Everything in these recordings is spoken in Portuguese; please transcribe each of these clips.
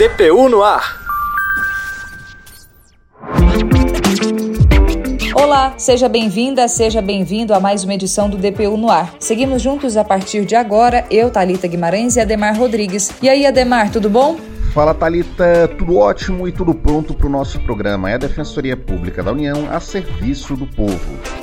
DPU no ar. Olá, seja bem-vinda, seja bem-vindo a mais uma edição do DPU no ar. Seguimos juntos a partir de agora, eu, Talita Guimarães e Ademar Rodrigues. E aí, Ademar, tudo bom? Fala Talita, tudo ótimo e tudo pronto para o nosso programa. É a Defensoria Pública da União a serviço do povo.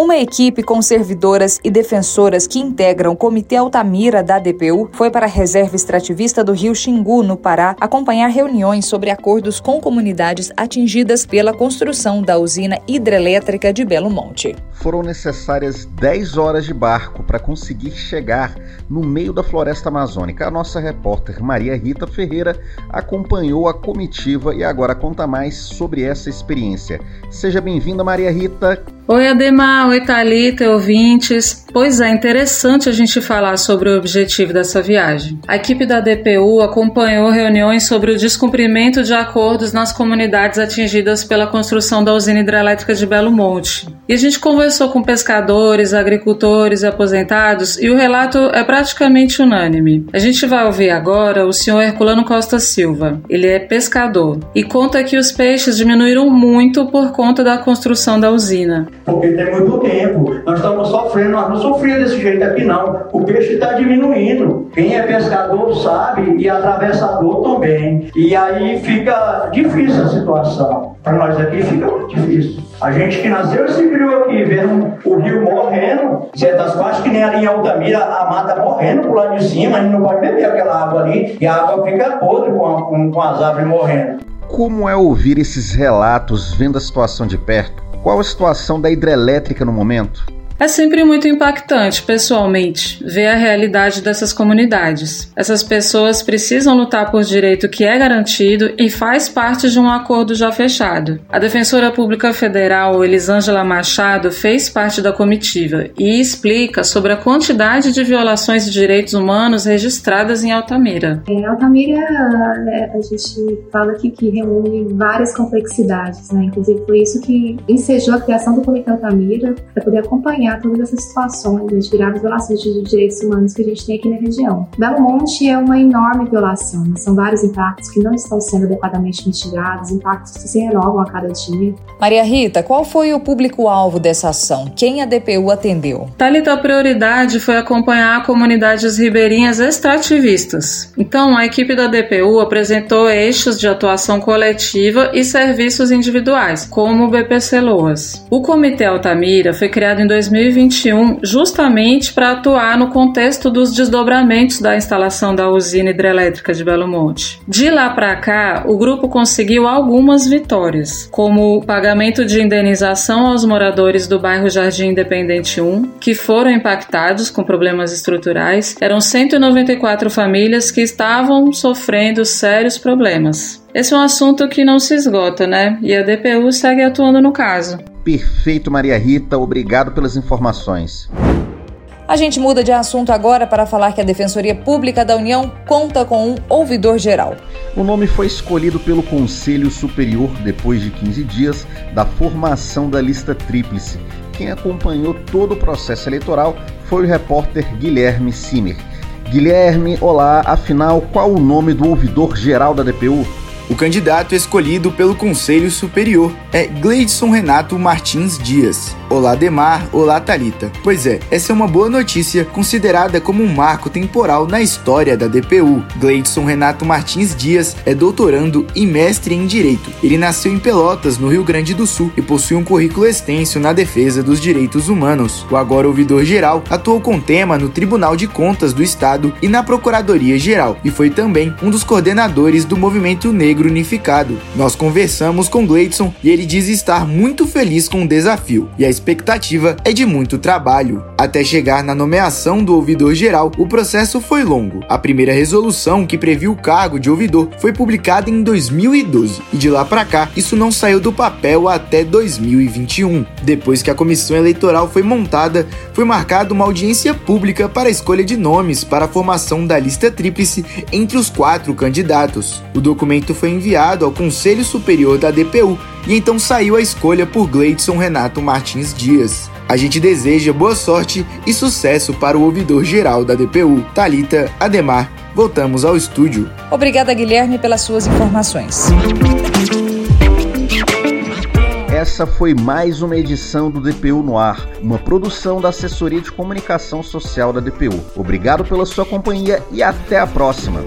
Uma equipe com servidoras e defensoras que integram o Comitê Altamira da DPU foi para a reserva extrativista do Rio Xingu, no Pará, acompanhar reuniões sobre acordos com comunidades atingidas pela construção da usina hidrelétrica de Belo Monte. Foram necessárias 10 horas de barco para conseguir chegar no meio da floresta amazônica. A nossa repórter Maria Rita Ferreira acompanhou a comitiva e agora conta mais sobre essa experiência. Seja bem-vinda, Maria Rita. Oi, Ademar. Oi, Thalita, ouvintes. Pois é, interessante a gente falar sobre o objetivo dessa viagem. A equipe da DPU acompanhou reuniões sobre o descumprimento de acordos nas comunidades atingidas pela construção da usina hidrelétrica de Belo Monte. E a gente conversou com pescadores, agricultores e aposentados e o relato é praticamente unânime. A gente vai ouvir agora o senhor Herculano Costa Silva. Ele é pescador e conta que os peixes diminuíram muito por conta da construção da usina. Porque tem muito tempo, nós estamos sofrendo, nós não sofria desse jeito aqui não. O peixe está diminuindo. Quem é pescador sabe e atravessador também. E aí fica difícil a situação. Para nós aqui fica muito difícil. A gente que nasceu e se criou aqui, vendo o rio morrendo, certas partes que nem ali em Altamira, a mata morrendo por lá de cima, a gente não pode beber aquela água ali e a água fica podre com, a, com, com as árvores morrendo. Como é ouvir esses relatos vendo a situação de perto? Qual a situação da hidrelétrica no momento? É sempre muito impactante, pessoalmente, ver a realidade dessas comunidades. Essas pessoas precisam lutar por direito que é garantido e faz parte de um acordo já fechado. A Defensora Pública Federal, Elisângela Machado, fez parte da comitiva e explica sobre a quantidade de violações de direitos humanos registradas em Altamira. Em Altamira, né, a gente fala que reúne várias complexidades, né? Inclusive foi isso que ensejou a criação do Comitê Altamira para poder acompanhar todas essas situações né, de graves violações de direitos humanos que a gente tem aqui na região. Belo Monte é uma enorme violação, né? são vários impactos que não estão sendo adequadamente mitigados, impactos que se renovam a cada dia. Maria Rita, qual foi o público-alvo dessa ação? Quem a DPU atendeu? Talita, a prioridade foi acompanhar comunidades ribeirinhas extrativistas. Então, a equipe da DPU apresentou eixos de atuação coletiva e serviços individuais, como o BPC Loas. O Comitê Altamira foi criado em 2000 2021, justamente para atuar no contexto dos desdobramentos da instalação da usina hidrelétrica de Belo Monte. De lá para cá, o grupo conseguiu algumas vitórias, como o pagamento de indenização aos moradores do bairro Jardim Independente 1, que foram impactados com problemas estruturais. Eram 194 famílias que estavam sofrendo sérios problemas. Esse é um assunto que não se esgota, né? E a DPU segue atuando no caso. Perfeito, Maria Rita. Obrigado pelas informações. A gente muda de assunto agora para falar que a Defensoria Pública da União conta com um ouvidor geral. O nome foi escolhido pelo Conselho Superior depois de 15 dias da formação da lista tríplice. Quem acompanhou todo o processo eleitoral foi o repórter Guilherme Simer. Guilherme, olá, afinal, qual o nome do ouvidor geral da DPU? O candidato escolhido pelo Conselho Superior é Gleidson Renato Martins Dias. Olá Demar, olá Talita. Pois é, essa é uma boa notícia considerada como um marco temporal na história da DPU. Gleidson Renato Martins Dias é doutorando e mestre em Direito. Ele nasceu em Pelotas, no Rio Grande do Sul, e possui um currículo extenso na defesa dos direitos humanos. O agora ouvidor-geral atuou com tema no Tribunal de Contas do Estado e na Procuradoria-Geral, e foi também um dos coordenadores do Movimento Negro Unificado. Nós conversamos com Gleidson e ele diz estar muito feliz com o desafio. E a expectativa é de muito trabalho. Até chegar na nomeação do ouvidor geral, o processo foi longo. A primeira resolução que previu o cargo de ouvidor foi publicada em 2012 e de lá para cá isso não saiu do papel até 2021. Depois que a comissão eleitoral foi montada, foi marcada uma audiência pública para a escolha de nomes para a formação da lista tríplice entre os quatro candidatos. O documento foi enviado ao Conselho Superior da DPU e então saiu a escolha por Gleidson Renato Martins Dias. A gente deseja boa sorte e sucesso para o ouvidor geral da DPU, Talita Ademar voltamos ao estúdio. Obrigada, Guilherme, pelas suas informações. Essa foi mais uma edição do DPU no Ar, uma produção da Assessoria de Comunicação Social da DPU. Obrigado pela sua companhia e até a próxima.